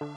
Fala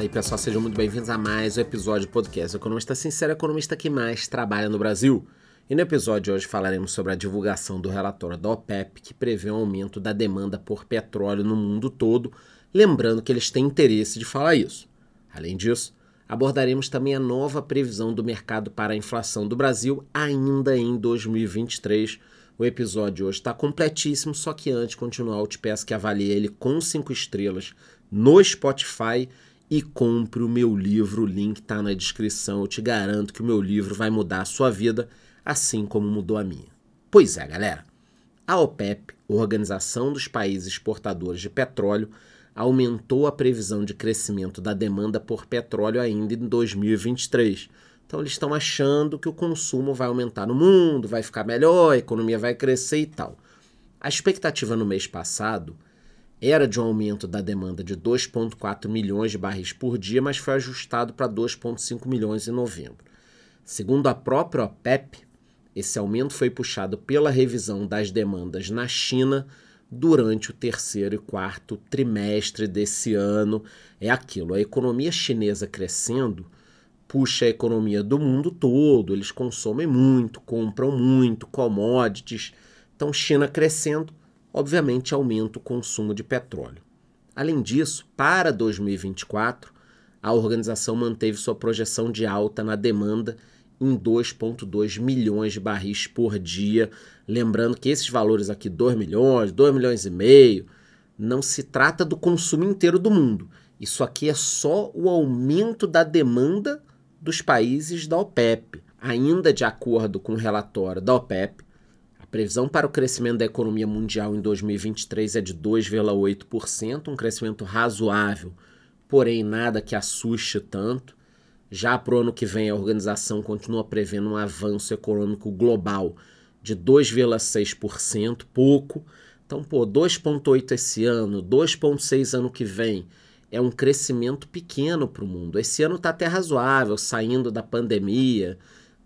aí pessoal, sejam muito bem-vindos a mais um episódio do podcast Economista Sincero, economista que mais trabalha no Brasil. E no episódio de hoje falaremos sobre a divulgação do relatório da OPEP, que prevê um aumento da demanda por petróleo no mundo todo, lembrando que eles têm interesse de falar isso. Além disso, abordaremos também a nova previsão do mercado para a inflação do Brasil ainda em 2023. O episódio hoje está completíssimo, só que antes de continuar, eu te peço que avalie ele com 5 estrelas no Spotify e compre o meu livro. O link está na descrição. Eu te garanto que o meu livro vai mudar a sua vida, assim como mudou a minha. Pois é, galera. A OPEP, Organização dos Países Exportadores de Petróleo, aumentou a previsão de crescimento da demanda por petróleo ainda em 2023. Então eles estão achando que o consumo vai aumentar no mundo, vai ficar melhor, a economia vai crescer e tal. A expectativa no mês passado era de um aumento da demanda de 2,4 milhões de barris por dia, mas foi ajustado para 2,5 milhões em novembro. Segundo a própria OPEP, esse aumento foi puxado pela revisão das demandas na China durante o terceiro e quarto trimestre desse ano. É aquilo, a economia chinesa crescendo puxa a economia do mundo todo, eles consomem muito, compram muito, commodities. Então, China crescendo, obviamente aumenta o consumo de petróleo. Além disso, para 2024, a organização manteve sua projeção de alta na demanda em 2,2 milhões de barris por dia. Lembrando que esses valores aqui, 2 milhões, 2 milhões e meio, não se trata do consumo inteiro do mundo. Isso aqui é só o aumento da demanda dos países da OPEP. Ainda de acordo com o relatório da OPEP, previsão para o crescimento da economia mundial em 2023 é de 2,8%, um crescimento razoável, porém nada que assuste tanto. Já para o ano que vem, a organização continua prevendo um avanço econômico global de 2,6%, pouco. Então, pô, 2,8% esse ano, 2,6% ano que vem, é um crescimento pequeno para o mundo. Esse ano está até razoável, saindo da pandemia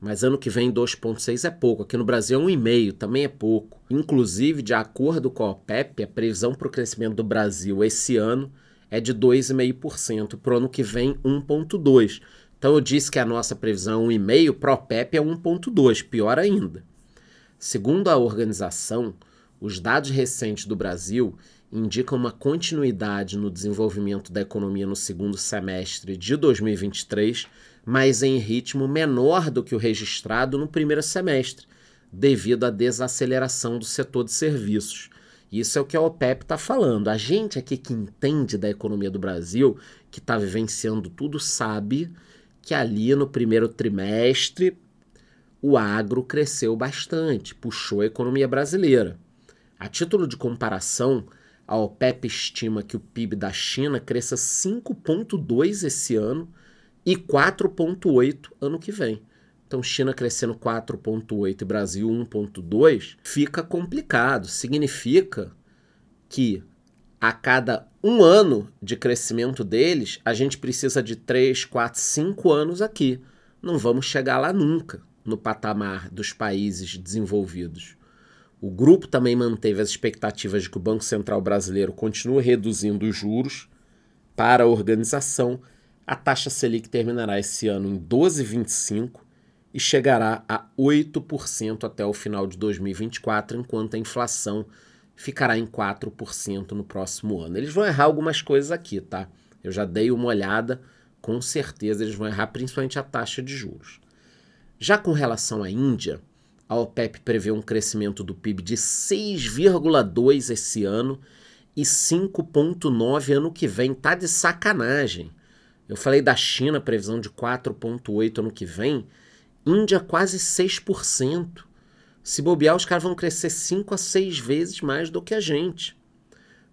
mas ano que vem 2,6 é pouco. Aqui no Brasil é 1,5, também é pouco. Inclusive, de acordo com a OPEP, a previsão para o crescimento do Brasil esse ano é de 2,5%. Para o ano que vem, 1,2%. Então eu disse que a nossa previsão é 1,5%, para a OPEP é 1,2%, pior ainda. Segundo a organização, os dados recentes do Brasil indicam uma continuidade no desenvolvimento da economia no segundo semestre de 2023 mas em ritmo menor do que o registrado no primeiro semestre, devido à desaceleração do setor de serviços. Isso é o que a OPEP está falando. A gente aqui que entende da economia do Brasil, que está vivenciando tudo, sabe que ali no primeiro trimestre o agro cresceu bastante, puxou a economia brasileira. A título de comparação, a OPEP estima que o PIB da China cresça 5,2 esse ano e 4,8 ano que vem. Então, China crescendo 4,8 e Brasil 1,2 fica complicado. Significa que a cada um ano de crescimento deles, a gente precisa de 3, 4, 5 anos aqui. Não vamos chegar lá nunca no patamar dos países desenvolvidos. O grupo também manteve as expectativas de que o Banco Central brasileiro continue reduzindo os juros para a organização a taxa Selic terminará esse ano em 12,25 e chegará a 8% até o final de 2024, enquanto a inflação ficará em 4% no próximo ano. Eles vão errar algumas coisas aqui, tá? Eu já dei uma olhada, com certeza eles vão errar principalmente a taxa de juros. Já com relação à Índia, a OPEP prevê um crescimento do PIB de 6,2 esse ano e 5,9 ano que vem. Tá de sacanagem. Eu falei da China, previsão de 4,8% ano que vem. Índia, quase 6%. Se bobear, os caras vão crescer 5 a 6 vezes mais do que a gente.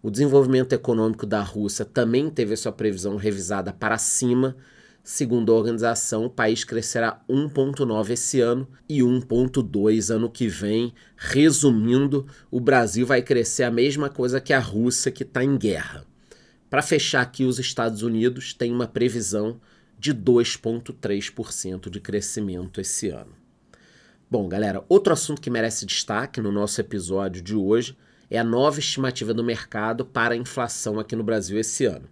O desenvolvimento econômico da Rússia também teve sua previsão revisada para cima. Segundo a organização, o país crescerá 1,9 esse ano e 1,2 ano que vem. Resumindo, o Brasil vai crescer a mesma coisa que a Rússia, que está em guerra. Para fechar aqui, os Estados Unidos têm uma previsão de 2,3% de crescimento esse ano. Bom, galera, outro assunto que merece destaque no nosso episódio de hoje é a nova estimativa do mercado para a inflação aqui no Brasil esse ano.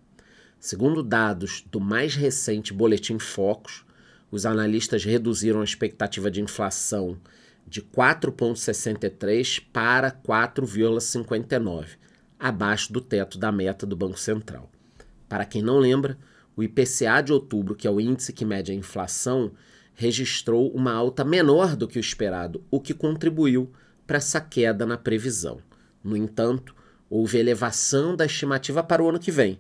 Segundo dados do mais recente Boletim Focus, os analistas reduziram a expectativa de inflação de 4,63 para 4,59, abaixo do teto da meta do Banco Central. Para quem não lembra, o IPCA de outubro, que é o índice que mede a inflação, registrou uma alta menor do que o esperado, o que contribuiu para essa queda na previsão. No entanto, houve elevação da estimativa para o ano que vem,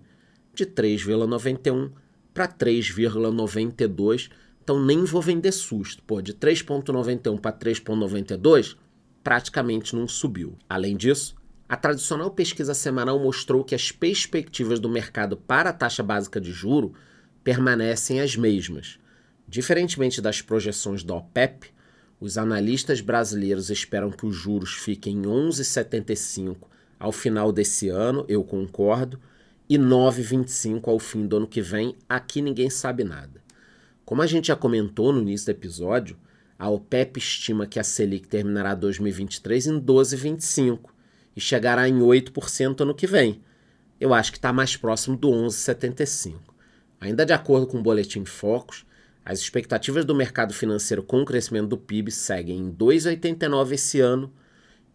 de 3,91 para 3,92. Então nem vou vender susto. Pô, de 3,91 para 3,92 praticamente não subiu. Além disso, a tradicional pesquisa semanal mostrou que as perspectivas do mercado para a taxa básica de juro permanecem as mesmas. Diferentemente das projeções da OPEP, os analistas brasileiros esperam que os juros fiquem em 11,75 ao final desse ano, eu concordo, e 9,25 ao fim do ano que vem. Aqui ninguém sabe nada. Como a gente já comentou no início do episódio, a OPEP estima que a Selic terminará 2023 em 12,25 e chegará em 8% ano que vem. Eu acho que está mais próximo do 11,75. Ainda de acordo com o Boletim Focus, as expectativas do mercado financeiro com o crescimento do PIB seguem em 2,89 esse ano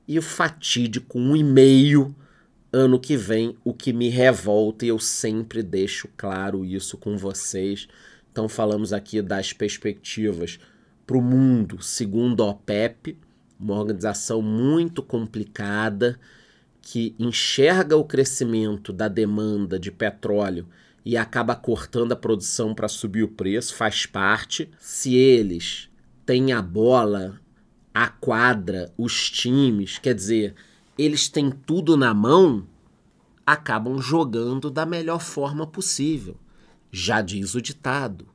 e o fatídico 1,5 ano que vem, o que me revolta e eu sempre deixo claro isso com vocês. Então falamos aqui das perspectivas para o mundo, segundo a OPEP, uma organização muito complicada que enxerga o crescimento da demanda de petróleo e acaba cortando a produção para subir o preço, faz parte. Se eles têm a bola, a quadra, os times, quer dizer, eles têm tudo na mão, acabam jogando da melhor forma possível. Já diz o ditado: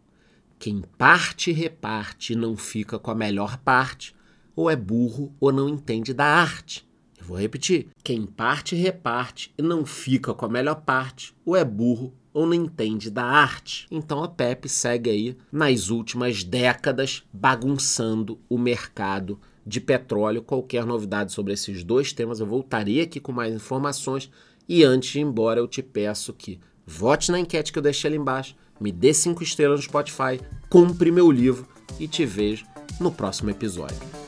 quem parte reparte e não fica com a melhor parte, ou é burro ou não entende da arte. Vou repetir: quem parte reparte e não fica com a melhor parte, ou é burro ou não entende da arte. Então a Pepe segue aí nas últimas décadas bagunçando o mercado de petróleo. Qualquer novidade sobre esses dois temas eu voltaria aqui com mais informações. E antes de ir embora, eu te peço que vote na enquete que eu deixei ali embaixo, me dê cinco estrelas no Spotify, compre meu livro e te vejo no próximo episódio.